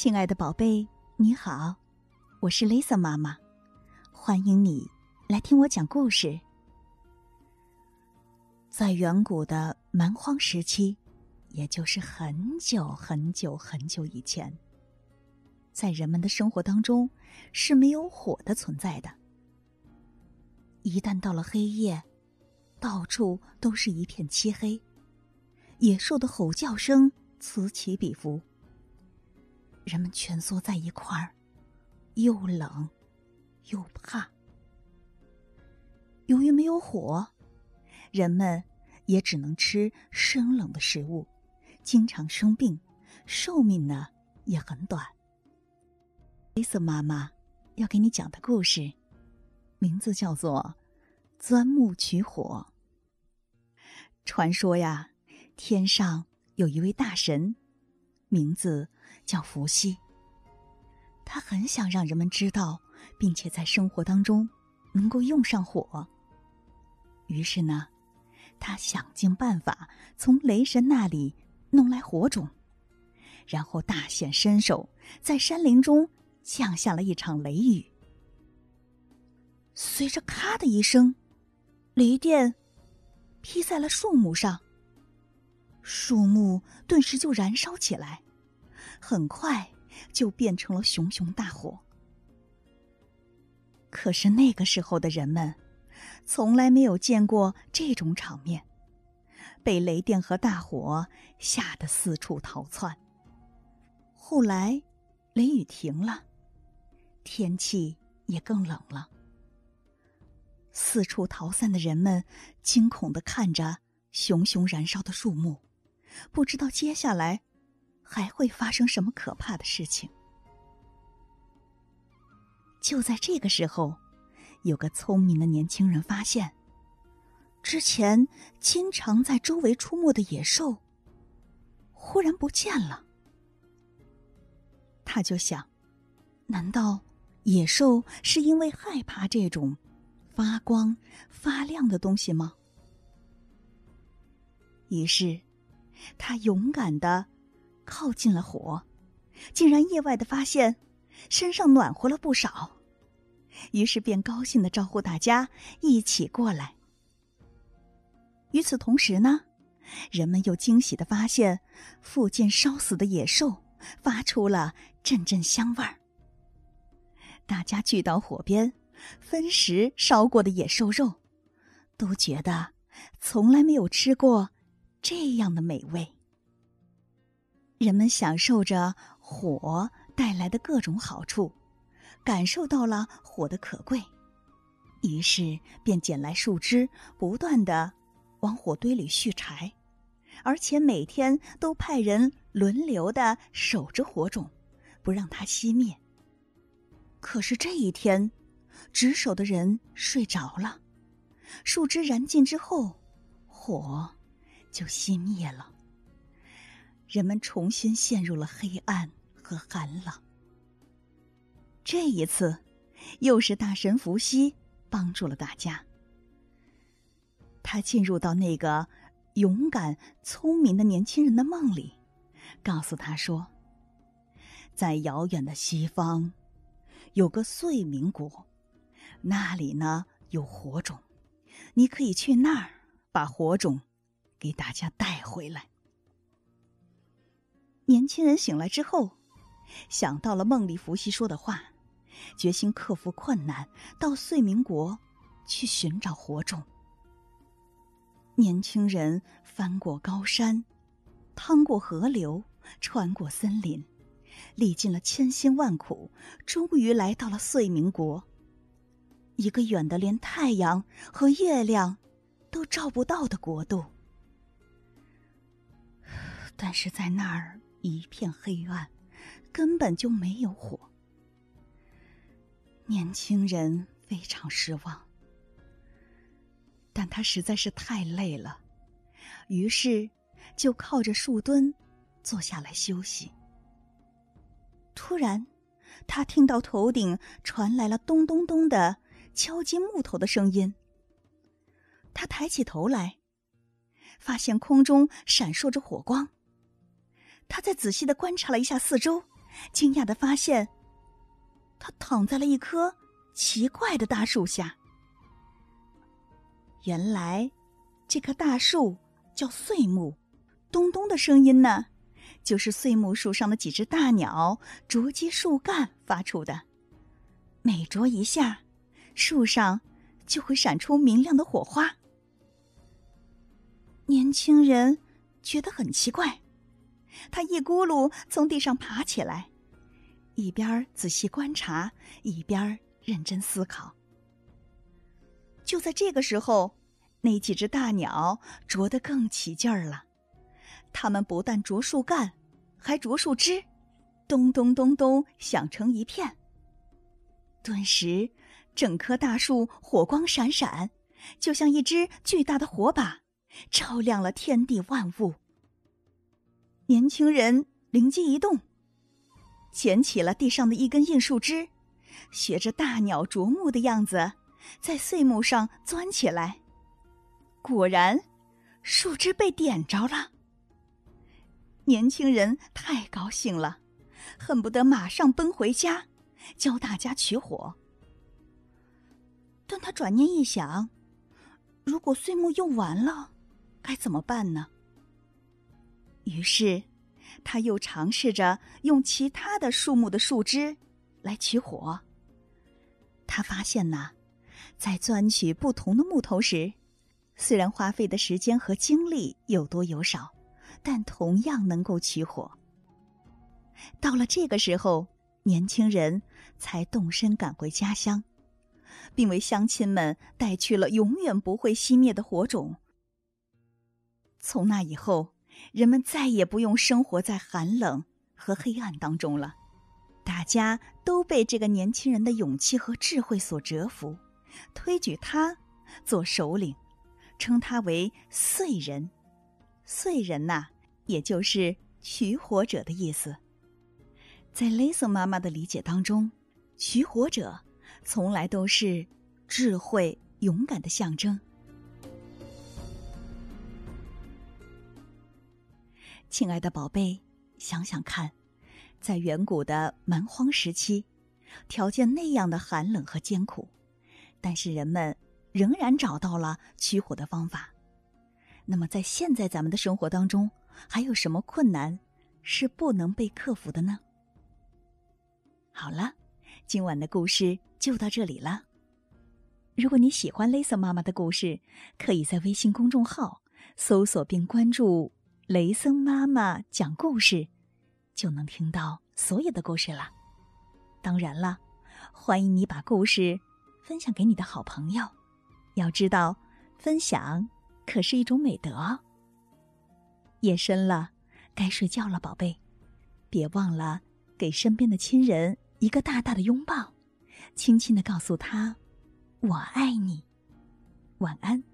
亲爱的宝贝，你好，我是 Lisa 妈妈，欢迎你来听我讲故事。在远古的蛮荒时期，也就是很久很久很久以前，在人们的生活当中是没有火的存在的。一旦到了黑夜，到处都是一片漆黑，野兽的吼叫声此起彼伏。人们蜷缩在一块儿，又冷又怕。由于没有火，人们也只能吃生冷的食物，经常生病，寿命呢也很短。黑色妈妈要给你讲的故事，名字叫做《钻木取火》。传说呀，天上有一位大神，名字。叫伏羲，他很想让人们知道，并且在生活当中能够用上火。于是呢，他想尽办法从雷神那里弄来火种，然后大显身手，在山林中降下了一场雷雨。随着“咔”的一声，雷电劈在了树木上，树木顿时就燃烧起来。很快就变成了熊熊大火。可是那个时候的人们，从来没有见过这种场面，被雷电和大火吓得四处逃窜。后来，雷雨停了，天气也更冷了。四处逃散的人们惊恐的看着熊熊燃烧的树木，不知道接下来。还会发生什么可怕的事情？就在这个时候，有个聪明的年轻人发现，之前经常在周围出没的野兽忽然不见了。他就想：难道野兽是因为害怕这种发光发亮的东西吗？于是，他勇敢的。靠近了火，竟然意外的发现身上暖和了不少，于是便高兴的招呼大家一起过来。与此同时呢，人们又惊喜的发现附近烧死的野兽发出了阵阵香味儿。大家聚到火边，分食烧过的野兽肉，都觉得从来没有吃过这样的美味。人们享受着火带来的各种好处，感受到了火的可贵，于是便捡来树枝，不断的往火堆里续柴，而且每天都派人轮流的守着火种，不让它熄灭。可是这一天，值守的人睡着了，树枝燃尽之后，火就熄灭了。人们重新陷入了黑暗和寒冷。这一次，又是大神伏羲帮助了大家。他进入到那个勇敢、聪明的年轻人的梦里，告诉他说：“在遥远的西方，有个岁明国，那里呢有火种，你可以去那儿把火种给大家带回来。”年轻人醒来之后，想到了梦里伏羲说的话，决心克服困难，到岁明国去寻找火种。年轻人翻过高山，趟过河流，穿过森林，历尽了千辛万苦，终于来到了岁明国。一个远的连太阳和月亮都照不到的国度，但是在那儿。一片黑暗，根本就没有火。年轻人非常失望，但他实在是太累了，于是就靠着树墩坐下来休息。突然，他听到头顶传来了咚咚咚的敲击木头的声音。他抬起头来，发现空中闪烁着火光。他再仔细的观察了一下四周，惊讶的发现，他躺在了一棵奇怪的大树下。原来，这棵大树叫碎木，咚咚的声音呢，就是碎木树上的几只大鸟啄击树干发出的。每啄一下，树上就会闪出明亮的火花。年轻人觉得很奇怪，他一咕噜从地上爬起来，一边仔细观察，一边认真思考。就在这个时候，那几只大鸟啄得更起劲儿了。它们不但啄树干，还啄树枝，咚咚咚咚响成一片。顿时，整棵大树火光闪闪，就像一只巨大的火把，照亮了天地万物。年轻人灵机一动，捡起了地上的一根硬树枝，学着大鸟啄木的样子，在碎木上钻起来。果然，树枝被点着了。年轻人太高兴了，恨不得马上奔回家。教大家取火，但他转念一想，如果碎木用完了，该怎么办呢？于是，他又尝试着用其他的树木的树枝来取火。他发现呐，在钻取不同的木头时，虽然花费的时间和精力有多有少，但同样能够取火。到了这个时候。年轻人才动身赶回家乡，并为乡亲们带去了永远不会熄灭的火种。从那以后，人们再也不用生活在寒冷和黑暗当中了。大家都被这个年轻人的勇气和智慧所折服，推举他做首领，称他为“燧人”。燧人呐，也就是取火者的意思。在雷森妈妈的理解当中，取火者从来都是智慧、勇敢的象征。亲爱的宝贝，想想看，在远古的蛮荒时期，条件那样的寒冷和艰苦，但是人们仍然找到了取火的方法。那么，在现在咱们的生活当中，还有什么困难是不能被克服的呢？好了，今晚的故事就到这里了。如果你喜欢 Lisa 妈妈的故事，可以在微信公众号搜索并关注“雷森妈妈讲故事”，就能听到所有的故事了。当然了，欢迎你把故事分享给你的好朋友。要知道，分享可是一种美德。夜深了，该睡觉了，宝贝，别忘了给身边的亲人。一个大大的拥抱，轻轻的告诉他：“我爱你。”晚安。